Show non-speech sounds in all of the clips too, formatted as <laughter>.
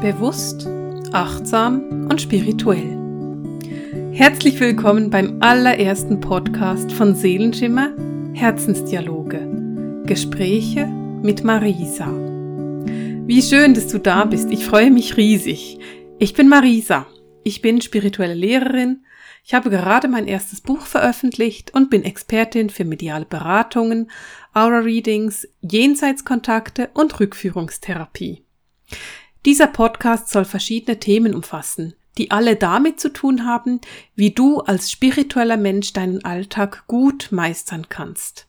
Bewusst, achtsam und spirituell. Herzlich willkommen beim allerersten Podcast von Seelenschimmer Herzensdialoge. Gespräche mit Marisa. Wie schön, dass du da bist. Ich freue mich riesig. Ich bin Marisa. Ich bin spirituelle Lehrerin. Ich habe gerade mein erstes Buch veröffentlicht und bin Expertin für mediale Beratungen, Aura-Readings, Jenseitskontakte und Rückführungstherapie. Dieser Podcast soll verschiedene Themen umfassen, die alle damit zu tun haben, wie du als spiritueller Mensch deinen Alltag gut meistern kannst.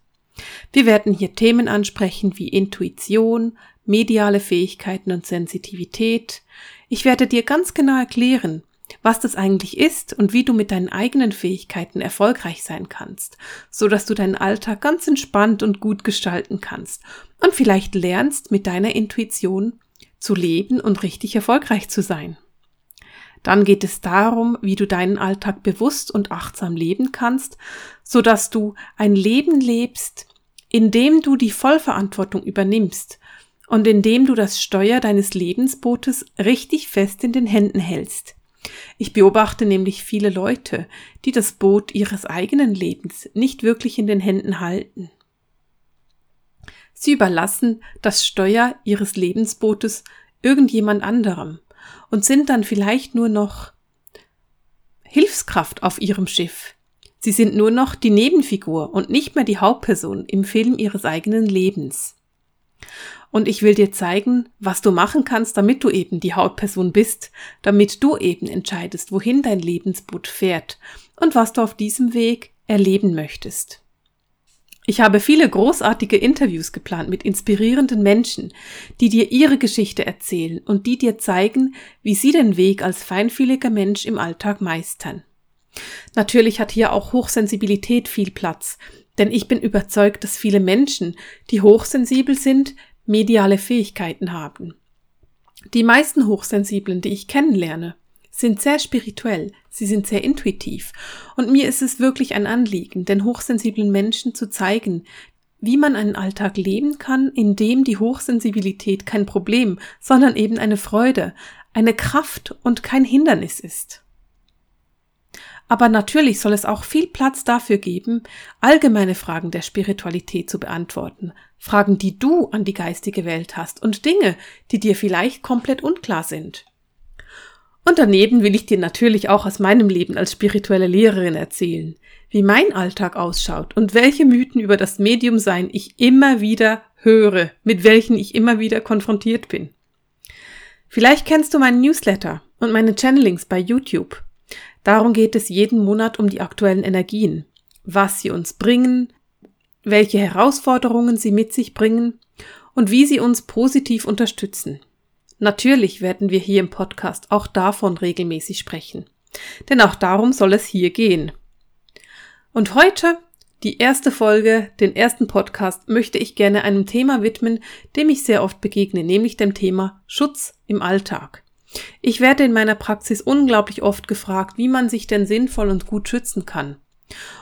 Wir werden hier Themen ansprechen wie Intuition, mediale Fähigkeiten und Sensitivität. Ich werde dir ganz genau erklären, was das eigentlich ist und wie du mit deinen eigenen Fähigkeiten erfolgreich sein kannst, so dass du deinen Alltag ganz entspannt und gut gestalten kannst und vielleicht lernst, mit deiner Intuition zu leben und richtig erfolgreich zu sein. Dann geht es darum, wie du deinen Alltag bewusst und achtsam leben kannst, so dass du ein Leben lebst, in dem du die Vollverantwortung übernimmst und in dem du das Steuer deines Lebensbootes richtig fest in den Händen hältst. Ich beobachte nämlich viele Leute, die das Boot ihres eigenen Lebens nicht wirklich in den Händen halten. Sie überlassen das Steuer ihres Lebensbootes irgendjemand anderem und sind dann vielleicht nur noch Hilfskraft auf ihrem Schiff. Sie sind nur noch die Nebenfigur und nicht mehr die Hauptperson im Film ihres eigenen Lebens. Und ich will dir zeigen, was du machen kannst, damit du eben die Hauptperson bist, damit du eben entscheidest, wohin dein Lebensboot fährt und was du auf diesem Weg erleben möchtest. Ich habe viele großartige Interviews geplant mit inspirierenden Menschen, die dir ihre Geschichte erzählen und die dir zeigen, wie sie den Weg als feinfühliger Mensch im Alltag meistern. Natürlich hat hier auch Hochsensibilität viel Platz, denn ich bin überzeugt, dass viele Menschen, die hochsensibel sind, mediale Fähigkeiten haben. Die meisten Hochsensiblen, die ich kennenlerne, sind sehr spirituell, sie sind sehr intuitiv. Und mir ist es wirklich ein Anliegen, den hochsensiblen Menschen zu zeigen, wie man einen Alltag leben kann, in dem die Hochsensibilität kein Problem, sondern eben eine Freude, eine Kraft und kein Hindernis ist. Aber natürlich soll es auch viel Platz dafür geben, allgemeine Fragen der Spiritualität zu beantworten, Fragen, die du an die geistige Welt hast und Dinge, die dir vielleicht komplett unklar sind. Und daneben will ich dir natürlich auch aus meinem Leben als spirituelle Lehrerin erzählen, wie mein Alltag ausschaut und welche Mythen über das Mediumsein ich immer wieder höre, mit welchen ich immer wieder konfrontiert bin. Vielleicht kennst du meinen Newsletter und meine Channelings bei YouTube. Darum geht es jeden Monat um die aktuellen Energien, was sie uns bringen, welche Herausforderungen sie mit sich bringen und wie sie uns positiv unterstützen. Natürlich werden wir hier im Podcast auch davon regelmäßig sprechen. Denn auch darum soll es hier gehen. Und heute, die erste Folge, den ersten Podcast, möchte ich gerne einem Thema widmen, dem ich sehr oft begegne, nämlich dem Thema Schutz im Alltag. Ich werde in meiner Praxis unglaublich oft gefragt, wie man sich denn sinnvoll und gut schützen kann.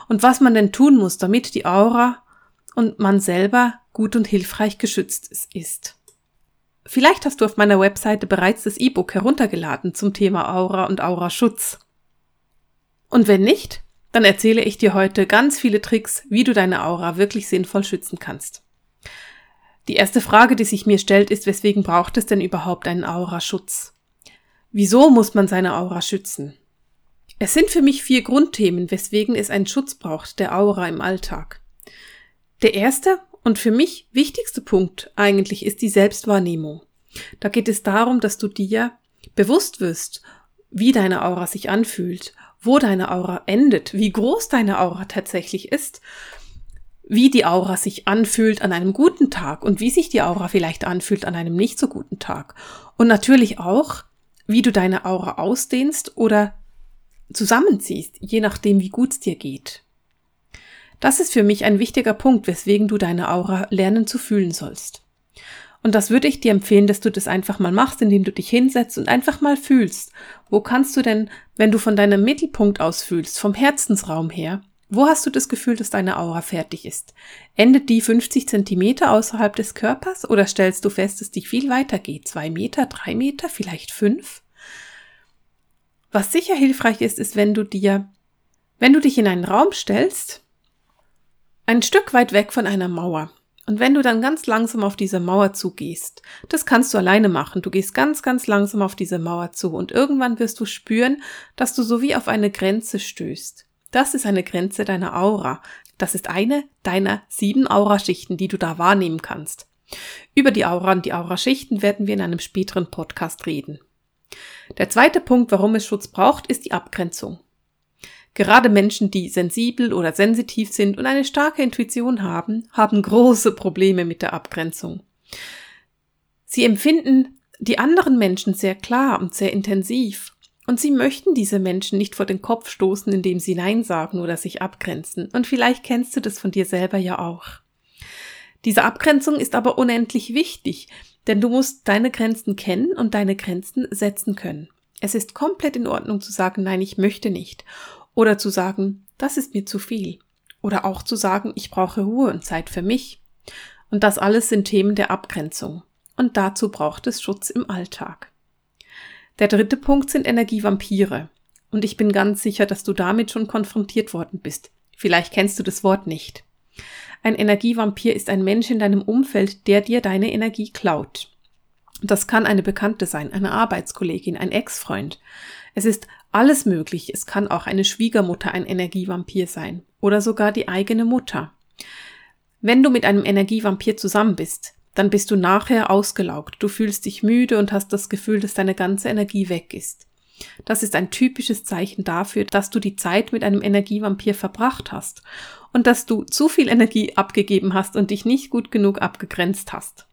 Und was man denn tun muss, damit die Aura und man selber gut und hilfreich geschützt ist. Vielleicht hast du auf meiner Webseite bereits das E-Book heruntergeladen zum Thema Aura und Auraschutz. Und wenn nicht, dann erzähle ich dir heute ganz viele Tricks, wie du deine Aura wirklich sinnvoll schützen kannst. Die erste Frage, die sich mir stellt, ist, weswegen braucht es denn überhaupt einen Auraschutz? Wieso muss man seine Aura schützen? Es sind für mich vier Grundthemen, weswegen es einen Schutz braucht, der Aura im Alltag. Der erste und für mich wichtigste Punkt eigentlich ist die Selbstwahrnehmung. Da geht es darum, dass du dir bewusst wirst, wie deine Aura sich anfühlt, wo deine Aura endet, wie groß deine Aura tatsächlich ist, wie die Aura sich anfühlt an einem guten Tag und wie sich die Aura vielleicht anfühlt an einem nicht so guten Tag. Und natürlich auch, wie du deine Aura ausdehnst oder zusammenziehst, je nachdem, wie gut es dir geht. Das ist für mich ein wichtiger Punkt, weswegen du deine Aura lernen zu fühlen sollst. Und das würde ich dir empfehlen, dass du das einfach mal machst, indem du dich hinsetzt und einfach mal fühlst. Wo kannst du denn, wenn du von deinem Mittelpunkt aus fühlst, vom Herzensraum her, Wo hast du das Gefühl, dass deine Aura fertig ist? Endet die 50 Zentimeter außerhalb des Körpers oder stellst du fest, dass die viel weiter geht? Zwei Meter, drei Meter, vielleicht fünf? Was sicher hilfreich ist, ist, wenn du dir, wenn du dich in einen Raum stellst, ein Stück weit weg von einer Mauer. Und wenn du dann ganz langsam auf diese Mauer zugehst, das kannst du alleine machen. Du gehst ganz, ganz langsam auf diese Mauer zu und irgendwann wirst du spüren, dass du so wie auf eine Grenze stößt. Das ist eine Grenze deiner Aura. Das ist eine deiner sieben Auraschichten, die du da wahrnehmen kannst. Über die Aura und die Auraschichten werden wir in einem späteren Podcast reden. Der zweite Punkt, warum es Schutz braucht, ist die Abgrenzung. Gerade Menschen, die sensibel oder sensitiv sind und eine starke Intuition haben, haben große Probleme mit der Abgrenzung. Sie empfinden die anderen Menschen sehr klar und sehr intensiv und sie möchten diese Menschen nicht vor den Kopf stoßen, indem sie Nein sagen oder sich abgrenzen. Und vielleicht kennst du das von dir selber ja auch. Diese Abgrenzung ist aber unendlich wichtig, denn du musst deine Grenzen kennen und deine Grenzen setzen können. Es ist komplett in Ordnung zu sagen, nein, ich möchte nicht. Oder zu sagen, das ist mir zu viel. Oder auch zu sagen, ich brauche Ruhe und Zeit für mich. Und das alles sind Themen der Abgrenzung. Und dazu braucht es Schutz im Alltag. Der dritte Punkt sind Energievampire. Und ich bin ganz sicher, dass du damit schon konfrontiert worden bist. Vielleicht kennst du das Wort nicht. Ein Energievampir ist ein Mensch in deinem Umfeld, der dir deine Energie klaut. Das kann eine Bekannte sein, eine Arbeitskollegin, ein Ex-Freund. Es ist alles möglich. Es kann auch eine Schwiegermutter ein Energievampir sein oder sogar die eigene Mutter. Wenn du mit einem Energievampir zusammen bist, dann bist du nachher ausgelaugt. Du fühlst dich müde und hast das Gefühl, dass deine ganze Energie weg ist. Das ist ein typisches Zeichen dafür, dass du die Zeit mit einem Energievampir verbracht hast und dass du zu viel Energie abgegeben hast und dich nicht gut genug abgegrenzt hast.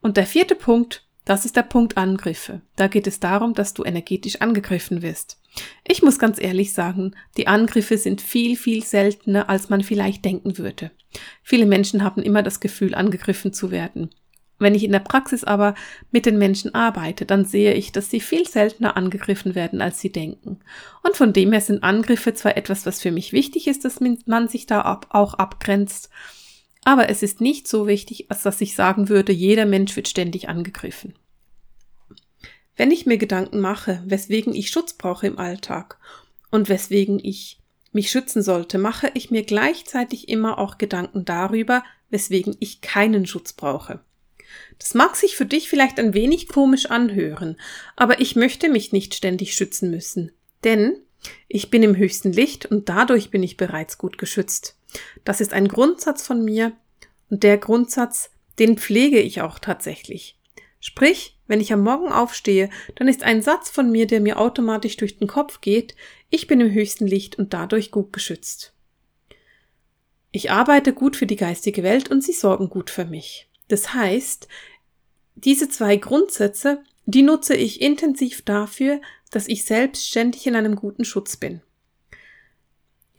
Und der vierte Punkt, das ist der Punkt Angriffe. Da geht es darum, dass du energetisch angegriffen wirst. Ich muss ganz ehrlich sagen, die Angriffe sind viel, viel seltener, als man vielleicht denken würde. Viele Menschen haben immer das Gefühl, angegriffen zu werden. Wenn ich in der Praxis aber mit den Menschen arbeite, dann sehe ich, dass sie viel seltener angegriffen werden, als sie denken. Und von dem her sind Angriffe zwar etwas, was für mich wichtig ist, dass man sich da auch abgrenzt, aber es ist nicht so wichtig, als dass ich sagen würde, jeder Mensch wird ständig angegriffen. Wenn ich mir Gedanken mache, weswegen ich Schutz brauche im Alltag und weswegen ich mich schützen sollte, mache ich mir gleichzeitig immer auch Gedanken darüber, weswegen ich keinen Schutz brauche. Das mag sich für dich vielleicht ein wenig komisch anhören, aber ich möchte mich nicht ständig schützen müssen. Denn ich bin im höchsten Licht und dadurch bin ich bereits gut geschützt. Das ist ein Grundsatz von mir und der Grundsatz, den pflege ich auch tatsächlich. Sprich, wenn ich am Morgen aufstehe, dann ist ein Satz von mir, der mir automatisch durch den Kopf geht, ich bin im höchsten Licht und dadurch gut geschützt. Ich arbeite gut für die geistige Welt und sie sorgen gut für mich. Das heißt, diese zwei Grundsätze, die nutze ich intensiv dafür, dass ich selbstständig in einem guten Schutz bin.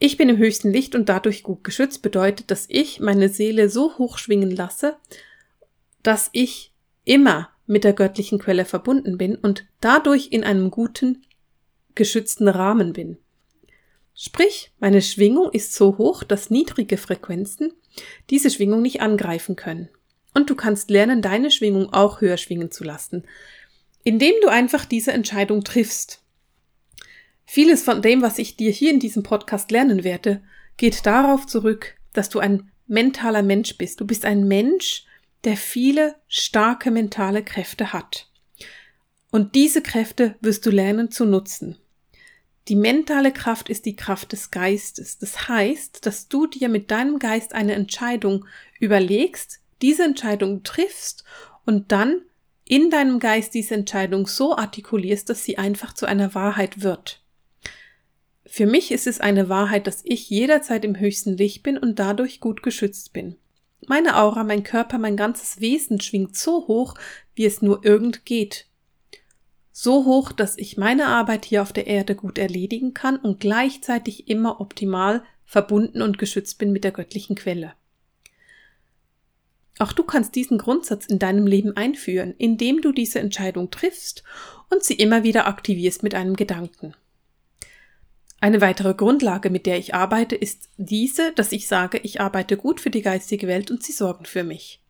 Ich bin im höchsten Licht und dadurch gut geschützt bedeutet, dass ich meine Seele so hoch schwingen lasse, dass ich immer mit der göttlichen Quelle verbunden bin und dadurch in einem guten, geschützten Rahmen bin. Sprich, meine Schwingung ist so hoch, dass niedrige Frequenzen diese Schwingung nicht angreifen können. Und du kannst lernen, deine Schwingung auch höher schwingen zu lassen, indem du einfach diese Entscheidung triffst. Vieles von dem, was ich dir hier in diesem Podcast lernen werde, geht darauf zurück, dass du ein mentaler Mensch bist. Du bist ein Mensch, der viele starke mentale Kräfte hat. Und diese Kräfte wirst du lernen zu nutzen. Die mentale Kraft ist die Kraft des Geistes. Das heißt, dass du dir mit deinem Geist eine Entscheidung überlegst, diese Entscheidung triffst und dann in deinem Geist diese Entscheidung so artikulierst, dass sie einfach zu einer Wahrheit wird. Für mich ist es eine Wahrheit, dass ich jederzeit im höchsten Licht bin und dadurch gut geschützt bin. Meine Aura, mein Körper, mein ganzes Wesen schwingt so hoch, wie es nur irgend geht. So hoch, dass ich meine Arbeit hier auf der Erde gut erledigen kann und gleichzeitig immer optimal verbunden und geschützt bin mit der göttlichen Quelle. Auch du kannst diesen Grundsatz in deinem Leben einführen, indem du diese Entscheidung triffst und sie immer wieder aktivierst mit einem Gedanken. Eine weitere Grundlage, mit der ich arbeite, ist diese, dass ich sage, ich arbeite gut für die geistige Welt und sie sorgen für mich.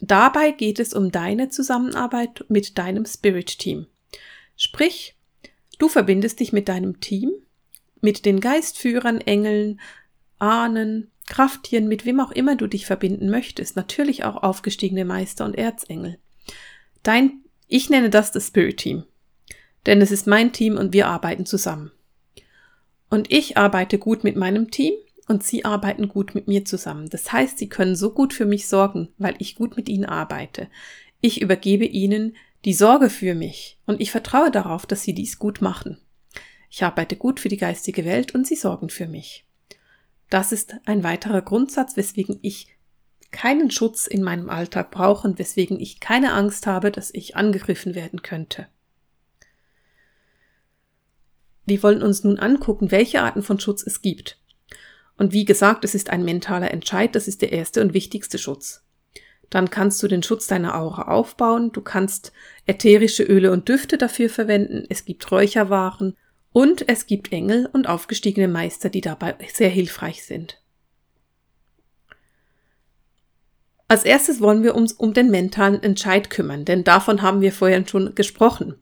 Dabei geht es um deine Zusammenarbeit mit deinem Spirit-Team. Sprich, du verbindest dich mit deinem Team, mit den Geistführern, Engeln, Ahnen, Krafttieren, mit wem auch immer du dich verbinden möchtest, natürlich auch aufgestiegene Meister und Erzengel. Dein, ich nenne das das Spirit Team. Denn es ist mein Team und wir arbeiten zusammen. Und ich arbeite gut mit meinem Team und sie arbeiten gut mit mir zusammen. Das heißt, sie können so gut für mich sorgen, weil ich gut mit ihnen arbeite. Ich übergebe ihnen die Sorge für mich und ich vertraue darauf, dass sie dies gut machen. Ich arbeite gut für die geistige Welt und sie sorgen für mich. Das ist ein weiterer Grundsatz, weswegen ich keinen Schutz in meinem Alltag brauche und weswegen ich keine Angst habe, dass ich angegriffen werden könnte. Wir wollen uns nun angucken, welche Arten von Schutz es gibt. Und wie gesagt, es ist ein mentaler Entscheid, das ist der erste und wichtigste Schutz. Dann kannst du den Schutz deiner Aura aufbauen, du kannst ätherische Öle und Düfte dafür verwenden, es gibt Räucherwaren und es gibt Engel und aufgestiegene Meister, die dabei sehr hilfreich sind. Als erstes wollen wir uns um den mentalen Entscheid kümmern, denn davon haben wir vorhin schon gesprochen.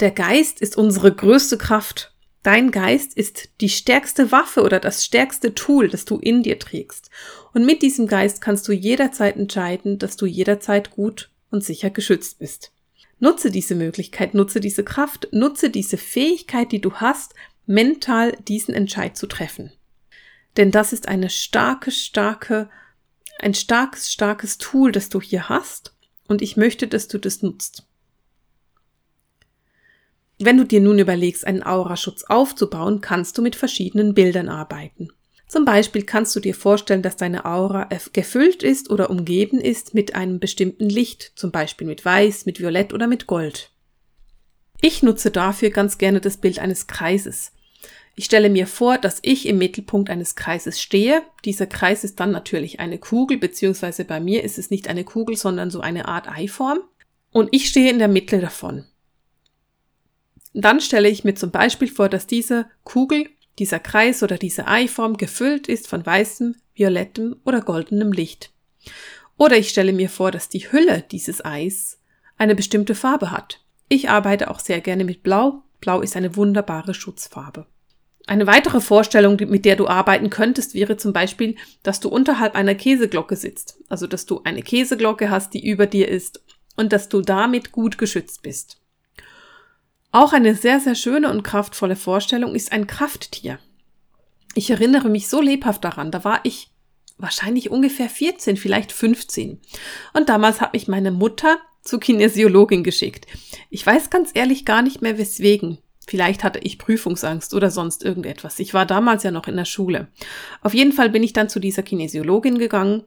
Der Geist ist unsere größte Kraft. Dein Geist ist die stärkste Waffe oder das stärkste Tool, das du in dir trägst. Und mit diesem Geist kannst du jederzeit entscheiden, dass du jederzeit gut und sicher geschützt bist. Nutze diese Möglichkeit, nutze diese Kraft, nutze diese Fähigkeit, die du hast, mental diesen Entscheid zu treffen. Denn das ist eine starke, starke, ein starkes, starkes Tool, das du hier hast. Und ich möchte, dass du das nutzt. Wenn du dir nun überlegst, einen Auraschutz aufzubauen, kannst du mit verschiedenen Bildern arbeiten. Zum Beispiel kannst du dir vorstellen, dass deine Aura gefüllt ist oder umgeben ist mit einem bestimmten Licht, zum Beispiel mit Weiß, mit Violett oder mit Gold. Ich nutze dafür ganz gerne das Bild eines Kreises. Ich stelle mir vor, dass ich im Mittelpunkt eines Kreises stehe. Dieser Kreis ist dann natürlich eine Kugel, beziehungsweise bei mir ist es nicht eine Kugel, sondern so eine Art Eiform. Und ich stehe in der Mitte davon. Dann stelle ich mir zum Beispiel vor, dass diese Kugel, dieser Kreis oder diese Eiform gefüllt ist von weißem, violettem oder goldenem Licht. Oder ich stelle mir vor, dass die Hülle dieses Eis eine bestimmte Farbe hat. Ich arbeite auch sehr gerne mit Blau. Blau ist eine wunderbare Schutzfarbe. Eine weitere Vorstellung, mit der du arbeiten könntest, wäre zum Beispiel, dass du unterhalb einer Käseglocke sitzt. Also, dass du eine Käseglocke hast, die über dir ist und dass du damit gut geschützt bist. Auch eine sehr, sehr schöne und kraftvolle Vorstellung ist ein Krafttier. Ich erinnere mich so lebhaft daran, da war ich wahrscheinlich ungefähr 14, vielleicht 15. Und damals hat mich meine Mutter zur Kinesiologin geschickt. Ich weiß ganz ehrlich gar nicht mehr weswegen. Vielleicht hatte ich Prüfungsangst oder sonst irgendetwas. Ich war damals ja noch in der Schule. Auf jeden Fall bin ich dann zu dieser Kinesiologin gegangen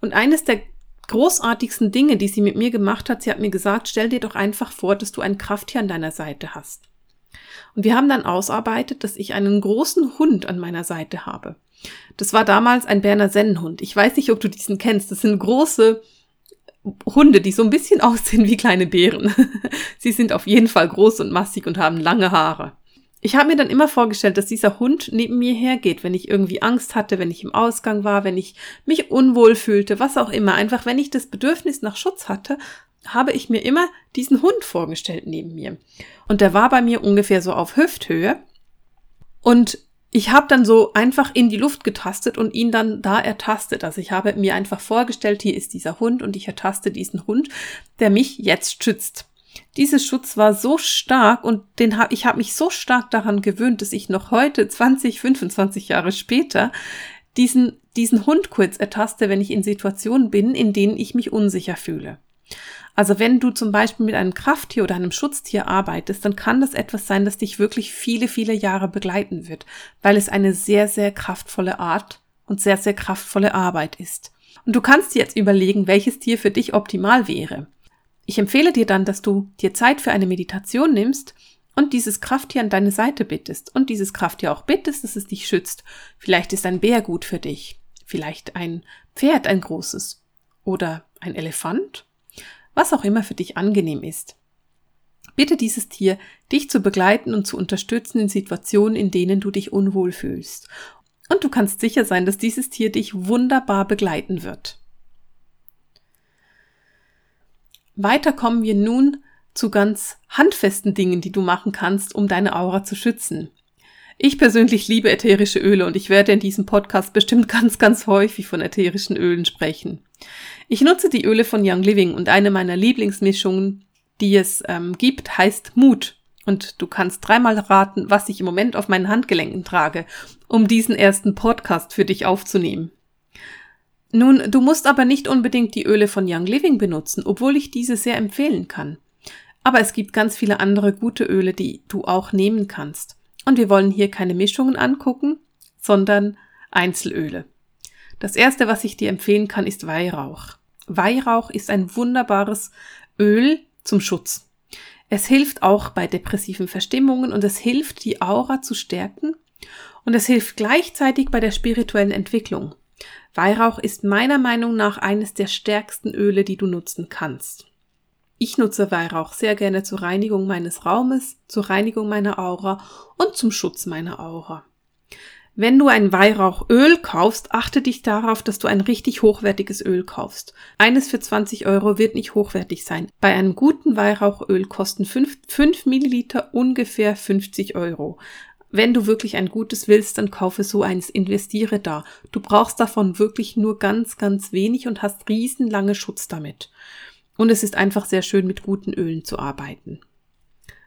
und eines der großartigsten Dinge, die sie mit mir gemacht hat. Sie hat mir gesagt, stell dir doch einfach vor, dass du ein Krafttier an deiner Seite hast. Und wir haben dann ausarbeitet, dass ich einen großen Hund an meiner Seite habe. Das war damals ein Berner Sennenhund. Ich weiß nicht, ob du diesen kennst. Das sind große Hunde, die so ein bisschen <laughs> aussehen wie kleine Bären. <laughs> Sie sind auf jeden Fall groß und massig und haben lange Haare. Ich habe mir dann immer vorgestellt, dass dieser Hund neben mir hergeht, wenn ich irgendwie Angst hatte, wenn ich im Ausgang war, wenn ich mich unwohl fühlte, was auch immer. Einfach wenn ich das Bedürfnis nach Schutz hatte, habe ich mir immer diesen Hund vorgestellt neben mir. Und der war bei mir ungefähr so auf Hüfthöhe. Und ich habe dann so einfach in die Luft getastet und ihn dann da ertastet. Also ich habe mir einfach vorgestellt, hier ist dieser Hund und ich ertaste diesen Hund, der mich jetzt schützt. Dieser Schutz war so stark und den hab, ich habe mich so stark daran gewöhnt, dass ich noch heute, 20, 25 Jahre später, diesen, diesen Hund kurz ertaste, wenn ich in Situationen bin, in denen ich mich unsicher fühle. Also wenn du zum Beispiel mit einem Krafttier oder einem Schutztier arbeitest, dann kann das etwas sein, das dich wirklich viele, viele Jahre begleiten wird, weil es eine sehr, sehr kraftvolle Art und sehr, sehr kraftvolle Arbeit ist. Und du kannst dir jetzt überlegen, welches Tier für dich optimal wäre. Ich empfehle dir dann, dass du dir Zeit für eine Meditation nimmst und dieses Krafttier an deine Seite bittest und dieses Krafttier auch bittest, dass es dich schützt. Vielleicht ist ein Bär gut für dich, vielleicht ein Pferd, ein großes oder ein Elefant, was auch immer für dich angenehm ist. Bitte dieses Tier, dich zu begleiten und zu unterstützen in Situationen, in denen du dich unwohl fühlst. Und du kannst sicher sein, dass dieses Tier dich wunderbar begleiten wird. Weiter kommen wir nun zu ganz handfesten Dingen, die du machen kannst, um deine Aura zu schützen. Ich persönlich liebe ätherische Öle und ich werde in diesem Podcast bestimmt <laughs> ganz, ganz häufig von ätherischen Ölen sprechen. Ich nutze die Öle von Young Living und eine meiner Lieblingsmischungen, die es ähm, gibt, heißt Mut. Und du kannst dreimal raten, was ich im Moment auf meinen Handgelenken trage, um diesen ersten Podcast für dich aufzunehmen. Nun, du musst aber nicht unbedingt die Öle von Young Living benutzen, obwohl ich diese sehr empfehlen kann. Aber es gibt ganz viele andere gute Öle, die du auch nehmen kannst. Und wir wollen hier keine Mischungen angucken, sondern Einzelöle. Das erste, was ich dir empfehlen kann, ist Weihrauch. Weihrauch ist ein wunderbares Öl zum Schutz. Es hilft auch bei depressiven Verstimmungen und es hilft, die Aura zu stärken und es hilft gleichzeitig bei der spirituellen Entwicklung. Weihrauch ist meiner Meinung nach eines der stärksten Öle, die du nutzen kannst. Ich nutze Weihrauch sehr gerne zur Reinigung meines Raumes, zur Reinigung meiner Aura und zum Schutz meiner Aura. Wenn du ein Weihrauchöl kaufst, achte dich darauf, dass du ein richtig hochwertiges Öl kaufst. Eines für 20 Euro wird nicht hochwertig sein. Bei einem guten Weihrauchöl kosten 5, 5 Milliliter ungefähr 50 Euro. Wenn du wirklich ein gutes willst, dann kaufe so eins, investiere da. Du brauchst davon wirklich nur ganz, ganz wenig und hast riesenlange Schutz damit. Und es ist einfach sehr schön, mit guten Ölen zu arbeiten.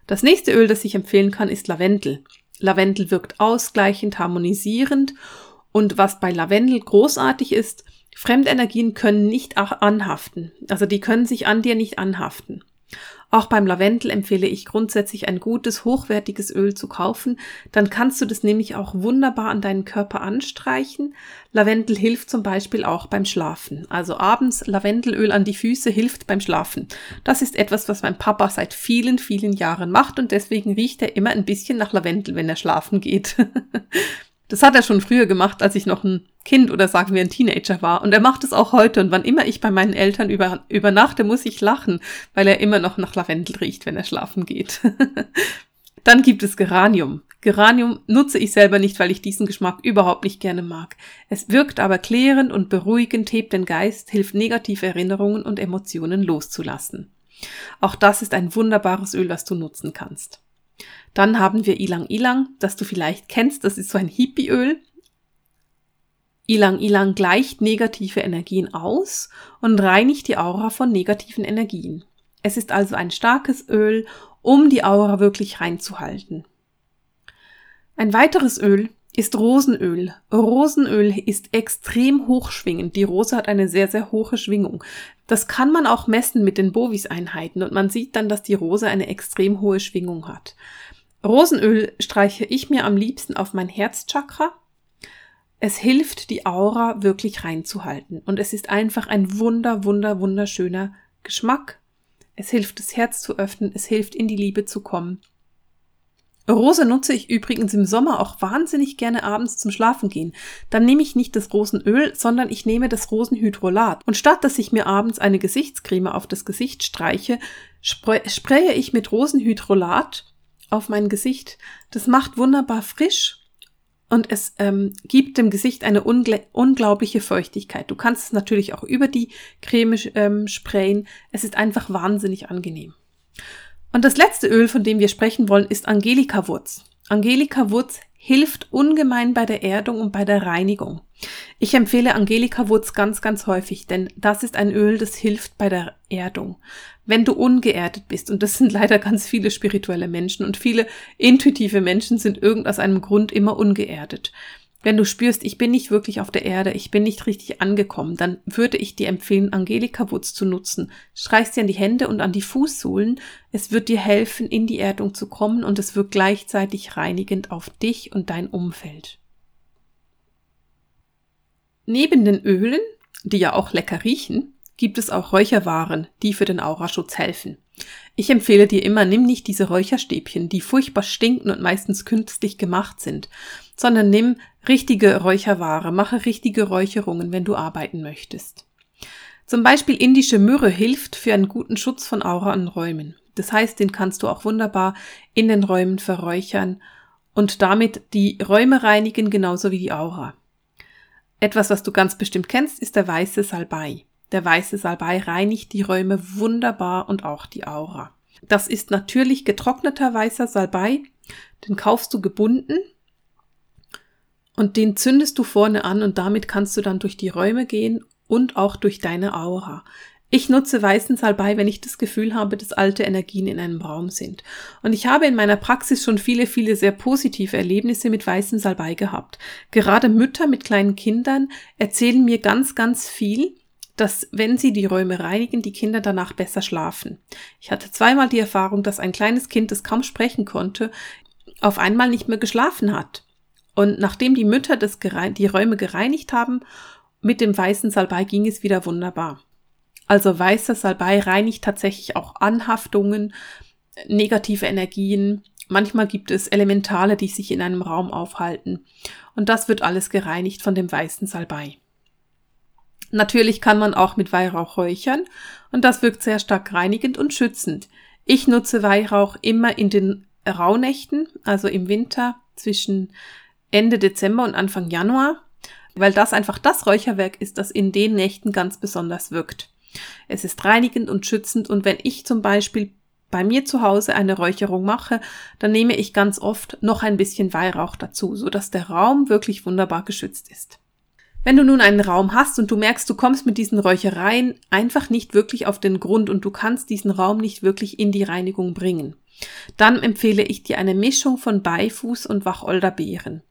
Das nächste Öl, das ich empfehlen kann, ist Lavendel. Lavendel wirkt ausgleichend, harmonisierend und was bei Lavendel großartig ist, Fremdenergien können nicht anhaften. Also die können sich an dir nicht anhaften. Auch beim Lavendel empfehle ich grundsätzlich ein gutes, hochwertiges Öl zu kaufen. Dann kannst du das nämlich auch wunderbar an deinen Körper anstreichen. Lavendel hilft zum Beispiel auch beim Schlafen. Also abends Lavendelöl an die Füße hilft beim Schlafen. Das ist etwas, was mein Papa seit vielen, vielen Jahren macht und deswegen riecht er immer ein bisschen nach Lavendel, wenn er schlafen geht. <laughs> Das hat er schon früher gemacht, als ich noch ein Kind oder sagen wir ein Teenager war. Und er macht es auch heute. Und wann immer ich bei meinen Eltern über, übernachte, muss ich lachen, weil er immer noch nach Lavendel riecht, wenn er schlafen geht. <laughs> Dann gibt es Geranium. Geranium nutze ich selber nicht, weil ich diesen Geschmack überhaupt nicht gerne mag. Es wirkt aber klärend und beruhigend, hebt den Geist, hilft negative Erinnerungen und Emotionen loszulassen. Auch das ist ein wunderbares Öl, das du nutzen kannst. Dann haben wir Ilang Ilang, das du vielleicht kennst. Das ist so ein Hippieöl. Ilang Ilang gleicht negative Energien aus und reinigt die Aura von negativen Energien. Es ist also ein starkes Öl, um die Aura wirklich reinzuhalten. Ein weiteres Öl ist Rosenöl. Rosenöl ist extrem hochschwingend. Die Rose hat eine sehr, sehr hohe Schwingung. Das kann man auch messen mit den Bovis-Einheiten und man sieht dann, dass die Rose eine extrem hohe Schwingung hat. Rosenöl streiche ich mir am liebsten auf mein Herzchakra. Es hilft, die Aura wirklich reinzuhalten. Und es ist einfach ein wunder, wunder, wunderschöner Geschmack. Es hilft, das Herz zu öffnen. Es hilft, in die Liebe zu kommen. Rose nutze ich übrigens im Sommer auch wahnsinnig gerne abends zum Schlafen gehen. Dann nehme ich nicht das Rosenöl, sondern ich nehme das Rosenhydrolat. Und statt dass ich mir abends eine Gesichtscreme auf das Gesicht streiche, spraye ich mit Rosenhydrolat auf mein Gesicht. Das macht wunderbar frisch und es ähm, gibt dem Gesicht eine unglaubliche Feuchtigkeit. Du kannst es natürlich auch über die Creme ähm, sprayen. Es ist einfach wahnsinnig angenehm. Und das letzte Öl, von dem wir sprechen wollen, ist Angelika-Wurz. Angelika-Wurz hilft ungemein bei der Erdung und bei der Reinigung. Ich empfehle Angelika-Wurz ganz, ganz häufig, denn das ist ein Öl, das hilft bei der Erdung. Wenn du ungeerdet bist, und das sind <laughs> leider ganz viele spirituelle Menschen und viele intuitive Menschen sind irgend aus einem Grund immer ungeerdet. Wenn du spürst, ich bin nicht wirklich auf der Erde, ich bin nicht richtig angekommen, dann würde ich dir empfehlen, Angelika-Wurz zu nutzen. Streichst dir an die Hände und an die Fußsohlen. Es wird dir helfen, in die Erdung zu kommen und es wirkt gleichzeitig reinigend auf dich und dein Umfeld. Neben den Ölen, die ja auch lecker riechen, gibt es auch Räucherwaren, die für den Auraschutz helfen. Ich empfehle dir immer, nimm nicht diese Räucherstäbchen, die furchtbar stinken und meistens künstlich gemacht sind, sondern nimm richtige Räucherware, mache richtige Räucherungen, wenn du arbeiten möchtest. Zum Beispiel indische Myrrhe hilft für einen guten Schutz von Aura und Räumen. Das heißt, den kannst du auch wunderbar in den Räumen verräuchern und damit die Räume reinigen, genauso wie die Aura. Etwas, was du ganz bestimmt kennst, ist der weiße Salbei. Der weiße Salbei reinigt die Räume wunderbar und auch die Aura. Das ist natürlich getrockneter weißer Salbei. Den kaufst du gebunden und den zündest du vorne an und damit kannst du dann durch die Räume gehen und auch durch deine Aura. Ich nutze weißen Salbei, wenn ich das Gefühl habe, dass alte Energien in einem Raum sind. Und ich habe in meiner Praxis schon viele, viele sehr positive Erlebnisse mit weißem Salbei gehabt. Gerade Mütter mit kleinen Kindern erzählen mir ganz, ganz viel, dass wenn sie die Räume reinigen, die Kinder danach besser schlafen. Ich hatte zweimal die Erfahrung, dass ein kleines Kind, das kaum sprechen konnte, auf einmal nicht mehr geschlafen hat. Und nachdem die Mütter das die Räume gereinigt haben, mit dem weißen Salbei ging es wieder wunderbar. Also weißer Salbei reinigt tatsächlich auch Anhaftungen, negative Energien. Manchmal gibt es Elementale, die sich in einem Raum aufhalten. Und das wird alles gereinigt von dem weißen Salbei. Natürlich kann man auch mit Weihrauch räuchern und das wirkt sehr stark reinigend und schützend. Ich nutze Weihrauch immer in den Rauhnächten, also im Winter zwischen Ende Dezember und Anfang Januar, weil das einfach das Räucherwerk ist, das in den Nächten ganz besonders wirkt. Es ist reinigend und schützend und wenn ich zum Beispiel bei mir zu Hause eine Räucherung mache, dann nehme ich ganz oft noch ein bisschen Weihrauch dazu, so dass der Raum wirklich wunderbar geschützt ist. Wenn du nun einen Raum hast und du merkst, du kommst mit diesen Räuchereien einfach nicht wirklich auf den Grund und du kannst diesen Raum nicht wirklich in die Reinigung bringen, dann empfehle ich dir eine Mischung von Beifuß und Wacholderbeeren.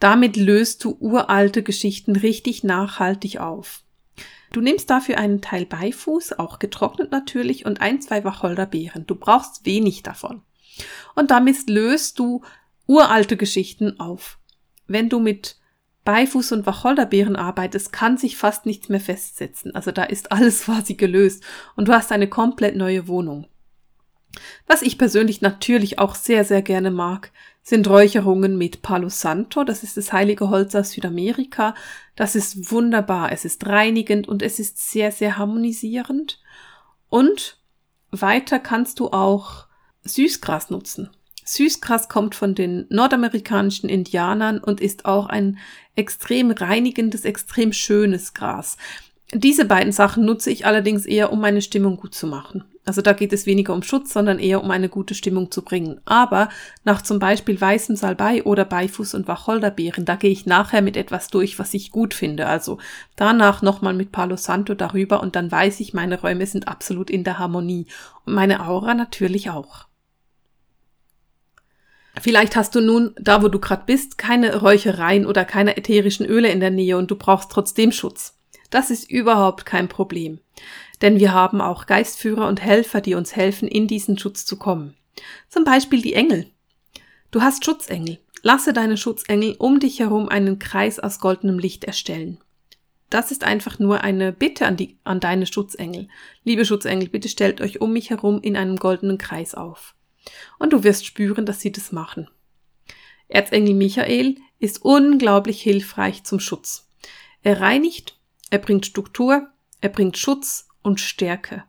Damit löst du uralte Geschichten richtig nachhaltig auf. Du nimmst dafür einen Teil Beifuß, auch getrocknet natürlich, und ein, zwei Wacholderbeeren. Du brauchst wenig davon. Und damit löst du uralte Geschichten auf. Wenn du mit Beifuß und Wacholderbeeren arbeitest, kann sich fast nichts mehr festsetzen. Also da ist alles <laughs> quasi gelöst und du hast eine komplett neue Wohnung. Was ich persönlich natürlich auch sehr, sehr gerne mag, sind Räucherungen mit Palo Santo. Das ist das heilige Holz aus Südamerika. Das ist wunderbar. Es ist reinigend und es ist sehr, sehr harmonisierend. Und weiter kannst du auch Süßgras nutzen. Süßgras kommt von den nordamerikanischen Indianern und ist auch ein extrem reinigendes, extrem schönes Gras. Diese beiden Sachen nutze ich allerdings eher, um meine Stimmung gut zu machen. Also da geht es weniger um Schutz, sondern eher um eine gute Stimmung zu bringen. Aber nach zum Beispiel weißem Salbei oder Beifuß und Wacholderbeeren, da gehe ich nachher mit etwas durch, was ich gut finde. Also danach nochmal mit Palo Santo darüber und dann weiß ich, meine Räume sind absolut in der Harmonie. Und meine Aura natürlich auch. Vielleicht hast du nun, da wo du gerade bist, keine Räuchereien oder keine ätherischen Öle in der Nähe und du brauchst trotzdem Schutz. Das ist überhaupt kein Problem. Denn wir haben auch Geistführer und Helfer, die uns helfen, in diesen Schutz zu kommen. Zum Beispiel die Engel. Du hast Schutzengel. Lasse deine Schutzengel um dich herum einen Kreis aus goldenem Licht erstellen. Das ist einfach nur eine Bitte an, die, an deine Schutzengel. Liebe Schutzengel, bitte stellt euch um mich herum in einem goldenen Kreis auf. Und du wirst spüren, dass sie das machen. Erzengel Michael ist unglaublich hilfreich zum Schutz. Er reinigt, er bringt Struktur, er bringt Schutz und Stärke.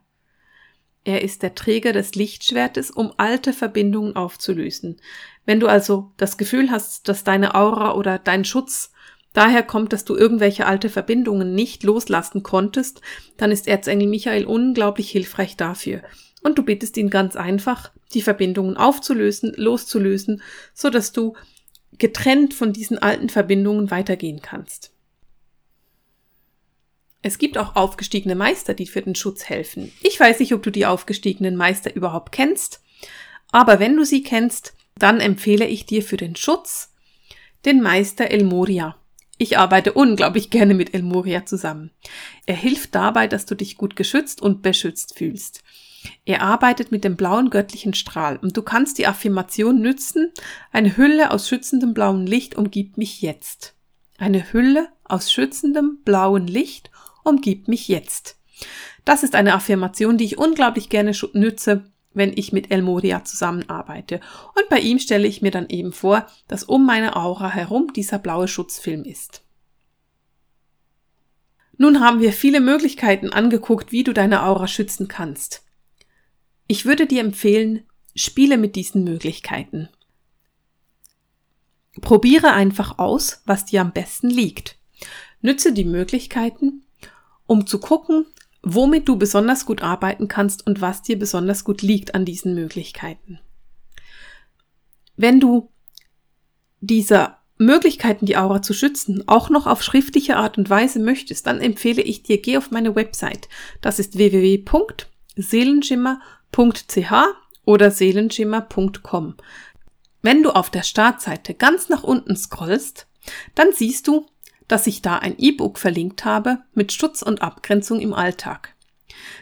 Er ist der Träger des Lichtschwertes, um alte Verbindungen aufzulösen. Wenn du also das Gefühl hast, dass deine Aura oder dein Schutz daher kommt, dass du irgendwelche alte Verbindungen nicht loslassen konntest, dann ist Erzengel Michael unglaublich hilfreich dafür. Und du bittest ihn ganz einfach, die Verbindungen aufzulösen, loszulösen, so dass du getrennt von diesen alten Verbindungen weitergehen kannst. Es gibt auch aufgestiegene Meister, die für den Schutz helfen. Ich weiß nicht, ob du die aufgestiegenen Meister überhaupt kennst, aber wenn du sie kennst, dann empfehle ich dir für den Schutz den Meister El Moria. Ich arbeite unglaublich gerne mit El Moria zusammen. Er hilft dabei, dass du dich gut geschützt und beschützt fühlst. Er arbeitet mit dem blauen göttlichen Strahl und du kannst die Affirmation nützen, eine Hülle aus schützendem blauen Licht umgibt mich jetzt. Eine Hülle aus schützendem blauen Licht umgibt mich jetzt. Das ist eine Affirmation, die ich unglaublich gerne nütze, wenn ich mit El Moria zusammenarbeite. Und bei ihm stelle ich mir dann eben vor, dass um meine Aura herum dieser blaue Schutzfilm ist. Nun haben wir viele Möglichkeiten angeguckt, wie du deine Aura schützen kannst. Ich würde dir empfehlen, spiele mit diesen Möglichkeiten. Probiere einfach aus, was dir am besten liegt. Nütze die Möglichkeiten, um zu gucken, womit du besonders gut arbeiten kannst und was dir besonders gut liegt an diesen Möglichkeiten. Wenn du diese Möglichkeiten, die Aura zu schützen, auch noch auf schriftliche Art und Weise möchtest, dann empfehle ich dir, geh auf meine Website. Das ist www.seelenschimmer.ch oder seelenschimmer.com. Wenn du auf der Startseite ganz nach unten scrollst, dann siehst du, dass ich da ein E-Book verlinkt habe mit Schutz und Abgrenzung im Alltag.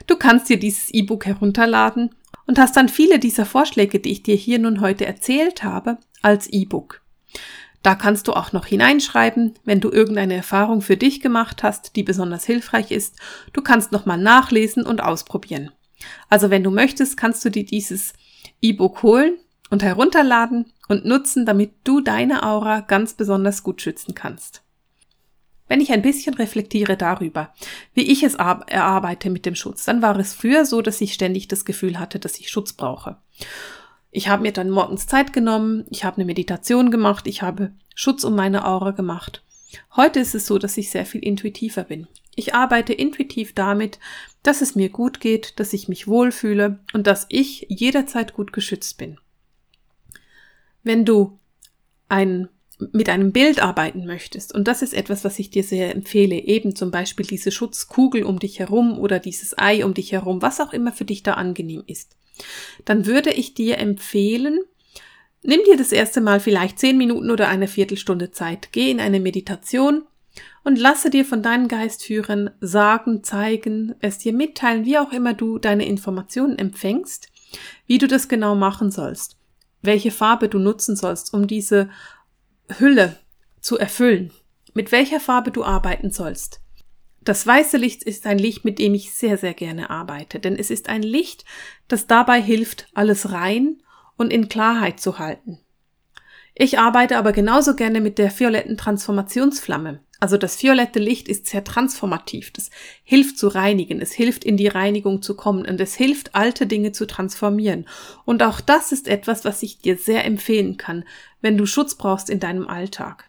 Du kannst dir dieses E-Book herunterladen und hast dann viele dieser Vorschläge, die ich dir hier nun heute erzählt habe, als E-Book. Da kannst du auch noch hineinschreiben, wenn du irgendeine Erfahrung für dich gemacht hast, die besonders hilfreich ist. Du kannst nochmal nachlesen und ausprobieren. Also wenn du möchtest, kannst du dir dieses E-Book holen und herunterladen und nutzen, damit du deine Aura ganz besonders gut schützen kannst. Wenn ich ein bisschen reflektiere darüber, wie ich es erarbeite mit dem Schutz, dann war es früher so, dass ich ständig das Gefühl hatte, dass ich Schutz brauche. Ich habe mir dann morgens Zeit genommen, ich habe eine Meditation gemacht, ich habe Schutz um meine Aura gemacht. Heute ist es so, dass ich sehr viel intuitiver bin. Ich arbeite intuitiv damit, dass es mir gut geht, dass ich mich wohlfühle und dass ich jederzeit gut geschützt bin. Wenn du ein mit einem Bild arbeiten möchtest, und das ist etwas, was ich dir sehr empfehle, eben zum Beispiel diese Schutzkugel um dich herum oder dieses Ei um dich herum, was auch immer für dich da angenehm ist, dann würde ich dir empfehlen, nimm dir das erste Mal vielleicht zehn Minuten oder eine Viertelstunde Zeit, geh in eine Meditation und lasse dir von deinem Geist führen, sagen, zeigen, es dir mitteilen, wie auch immer du deine Informationen empfängst, wie du das genau machen sollst, welche Farbe du nutzen sollst, um diese Hülle zu erfüllen, mit welcher Farbe du arbeiten sollst. Das weiße Licht ist ein Licht, mit dem ich sehr, sehr gerne arbeite, denn es ist ein Licht, das dabei hilft, alles rein und in Klarheit zu halten. Ich arbeite aber genauso gerne mit der violetten Transformationsflamme. Also das violette Licht ist sehr transformativ. Das hilft zu reinigen. Es hilft in die Reinigung zu kommen und es hilft alte Dinge zu transformieren. Und auch das ist etwas, was ich dir sehr empfehlen kann, wenn du Schutz brauchst in deinem Alltag.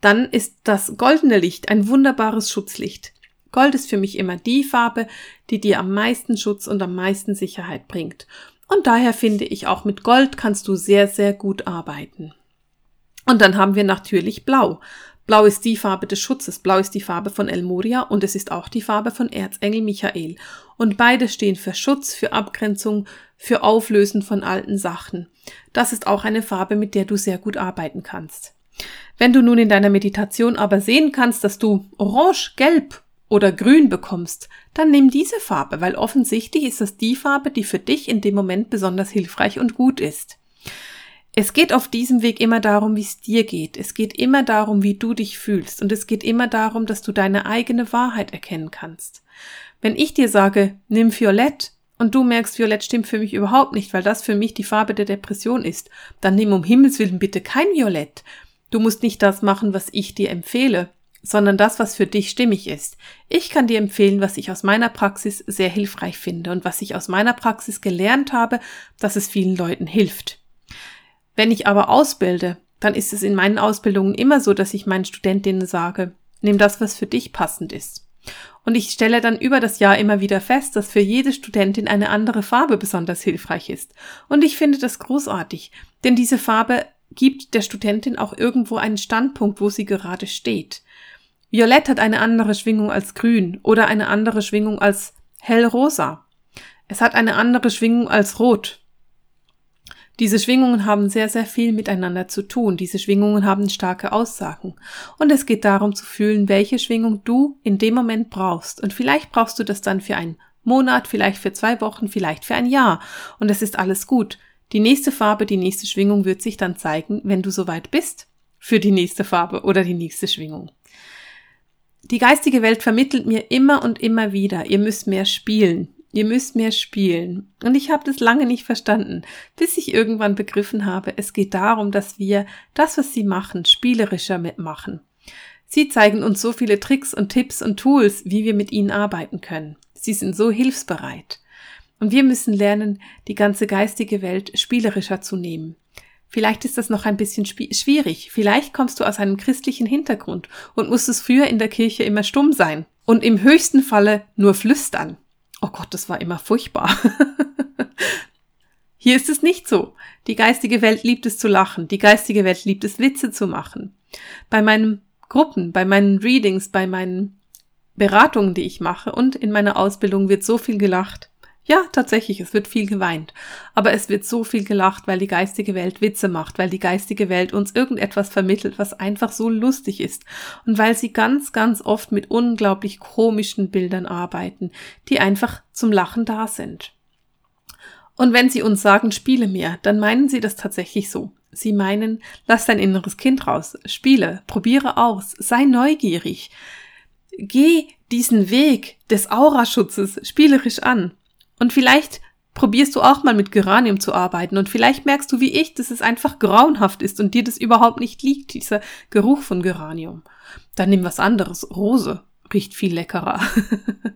Dann ist das goldene Licht ein wunderbares Schutzlicht. Gold ist für mich immer die Farbe, die dir am meisten Schutz und am meisten Sicherheit bringt. Und daher finde ich, auch mit Gold kannst du sehr, sehr gut arbeiten. Und dann haben wir natürlich Blau. Blau ist die Farbe des Schutzes, Blau ist die Farbe von El Moria und es ist auch die Farbe von Erzengel Michael. Und beide stehen für Schutz, für Abgrenzung, für Auflösen von alten Sachen. Das ist auch eine Farbe, mit der du sehr gut arbeiten kannst. Wenn du nun in deiner Meditation aber sehen kannst, dass du orange, gelb oder grün bekommst, dann nimm diese Farbe, weil offensichtlich ist das die Farbe, die für dich in dem Moment besonders hilfreich und gut ist. Es geht auf diesem Weg immer darum, wie es dir geht. Es geht immer darum, wie du dich fühlst. Und es geht immer darum, dass du deine eigene Wahrheit erkennen kannst. Wenn ich dir sage, nimm Violett und du merkst, Violett stimmt für mich überhaupt nicht, weil das für mich die Farbe der Depression ist, dann nimm um Himmels Willen bitte kein Violett. Du musst nicht das machen, was ich dir empfehle, sondern das, was für dich stimmig ist. Ich kann dir empfehlen, was ich aus meiner Praxis sehr hilfreich finde und was ich aus meiner Praxis gelernt habe, dass es vielen Leuten hilft. Wenn ich aber ausbilde, dann ist es in meinen Ausbildungen immer so, dass ich meinen Studentinnen sage, nimm das, was für dich passend ist. Und ich stelle dann über das Jahr immer wieder fest, dass für jede Studentin eine andere Farbe besonders hilfreich ist. Und ich finde das großartig, denn diese Farbe gibt der Studentin auch irgendwo einen Standpunkt, wo sie gerade steht. Violett hat eine andere Schwingung als grün oder eine andere Schwingung als hellrosa. Es hat eine andere Schwingung als rot diese Schwingungen haben sehr, sehr viel miteinander zu tun. Diese Schwingungen haben starke Aussagen. Und es geht darum zu fühlen, welche Schwingung du in dem Moment brauchst. Und vielleicht brauchst du das dann für einen Monat, vielleicht für zwei Wochen, vielleicht für ein Jahr. Und es ist alles gut. Die nächste Farbe, die nächste Schwingung wird sich dann zeigen, wenn du soweit bist, für die nächste Farbe oder die nächste Schwingung. Die geistige Welt vermittelt mir immer und immer wieder, ihr müsst mehr spielen, Ihr müsst mehr spielen. Und ich habe das lange nicht verstanden, bis ich irgendwann begriffen habe, es geht darum, dass wir das, was sie machen, spielerischer mitmachen. Sie zeigen uns so viele Tricks und Tipps und Tools, wie wir mit ihnen arbeiten können. Sie sind so hilfsbereit. Und wir müssen lernen, die ganze geistige Welt spielerischer zu nehmen. Vielleicht ist das noch ein bisschen schwierig. Vielleicht kommst du aus einem christlichen Hintergrund und musstest früher in der Kirche immer stumm sein und im höchsten Falle nur flüstern. Oh Gott, das war immer furchtbar. <laughs> Hier ist es nicht so. Die geistige Welt liebt es zu lachen. Die geistige Welt liebt es, Witze zu machen. Bei meinen Gruppen, bei meinen Readings, bei meinen Beratungen, die ich mache und in meiner Ausbildung wird so viel gelacht. Ja, tatsächlich, es wird viel geweint. Aber es wird so viel gelacht, weil die geistige Welt Witze macht, weil die geistige Welt uns irgendetwas vermittelt, was einfach so lustig ist. Und weil sie ganz, ganz oft mit unglaublich komischen Bildern arbeiten, die einfach zum Lachen da sind. Und wenn sie uns sagen, spiele mehr, dann meinen sie das tatsächlich so. Sie meinen, lass dein inneres Kind raus, spiele, probiere aus, sei neugierig. Geh diesen Weg des Auraschutzes spielerisch an. Und vielleicht probierst du auch mal mit Geranium zu arbeiten und vielleicht merkst du wie ich, dass es einfach grauenhaft ist und dir das überhaupt nicht liegt, dieser Geruch von Geranium. Dann nimm was anderes. Rose riecht viel leckerer.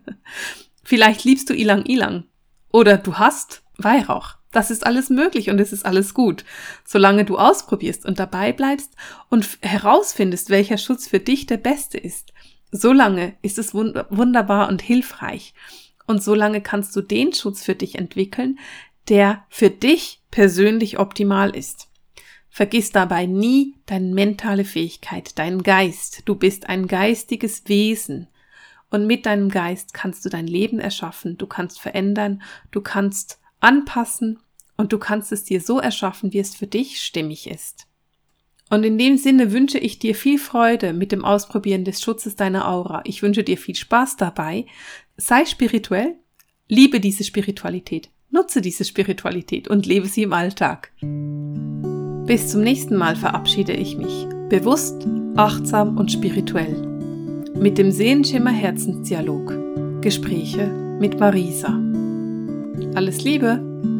<laughs> vielleicht liebst du Ilang Ilang. Oder du hast Weihrauch. Das ist alles möglich und es ist alles gut, solange du ausprobierst und dabei bleibst und herausfindest, welcher Schutz für dich der beste ist. Solange ist es wunderbar und hilfreich. Und so lange kannst du den Schutz für dich entwickeln, der für dich persönlich optimal ist. Vergiss dabei nie deine mentale Fähigkeit, deinen Geist. Du bist ein geistiges Wesen. Und mit deinem Geist kannst du dein Leben erschaffen, du kannst verändern, du kannst anpassen und du kannst es dir so erschaffen, wie es für dich stimmig ist. Und in dem Sinne wünsche ich dir viel Freude mit dem Ausprobieren des Schutzes deiner Aura. Ich wünsche dir viel Spaß dabei. Sei spirituell, liebe diese Spiritualität, nutze diese Spiritualität und lebe sie im Alltag. Bis zum nächsten Mal verabschiede ich mich, bewusst, achtsam und spirituell. Mit dem Sehenschimmer Herzensdialog. Gespräche mit Marisa. Alles Liebe!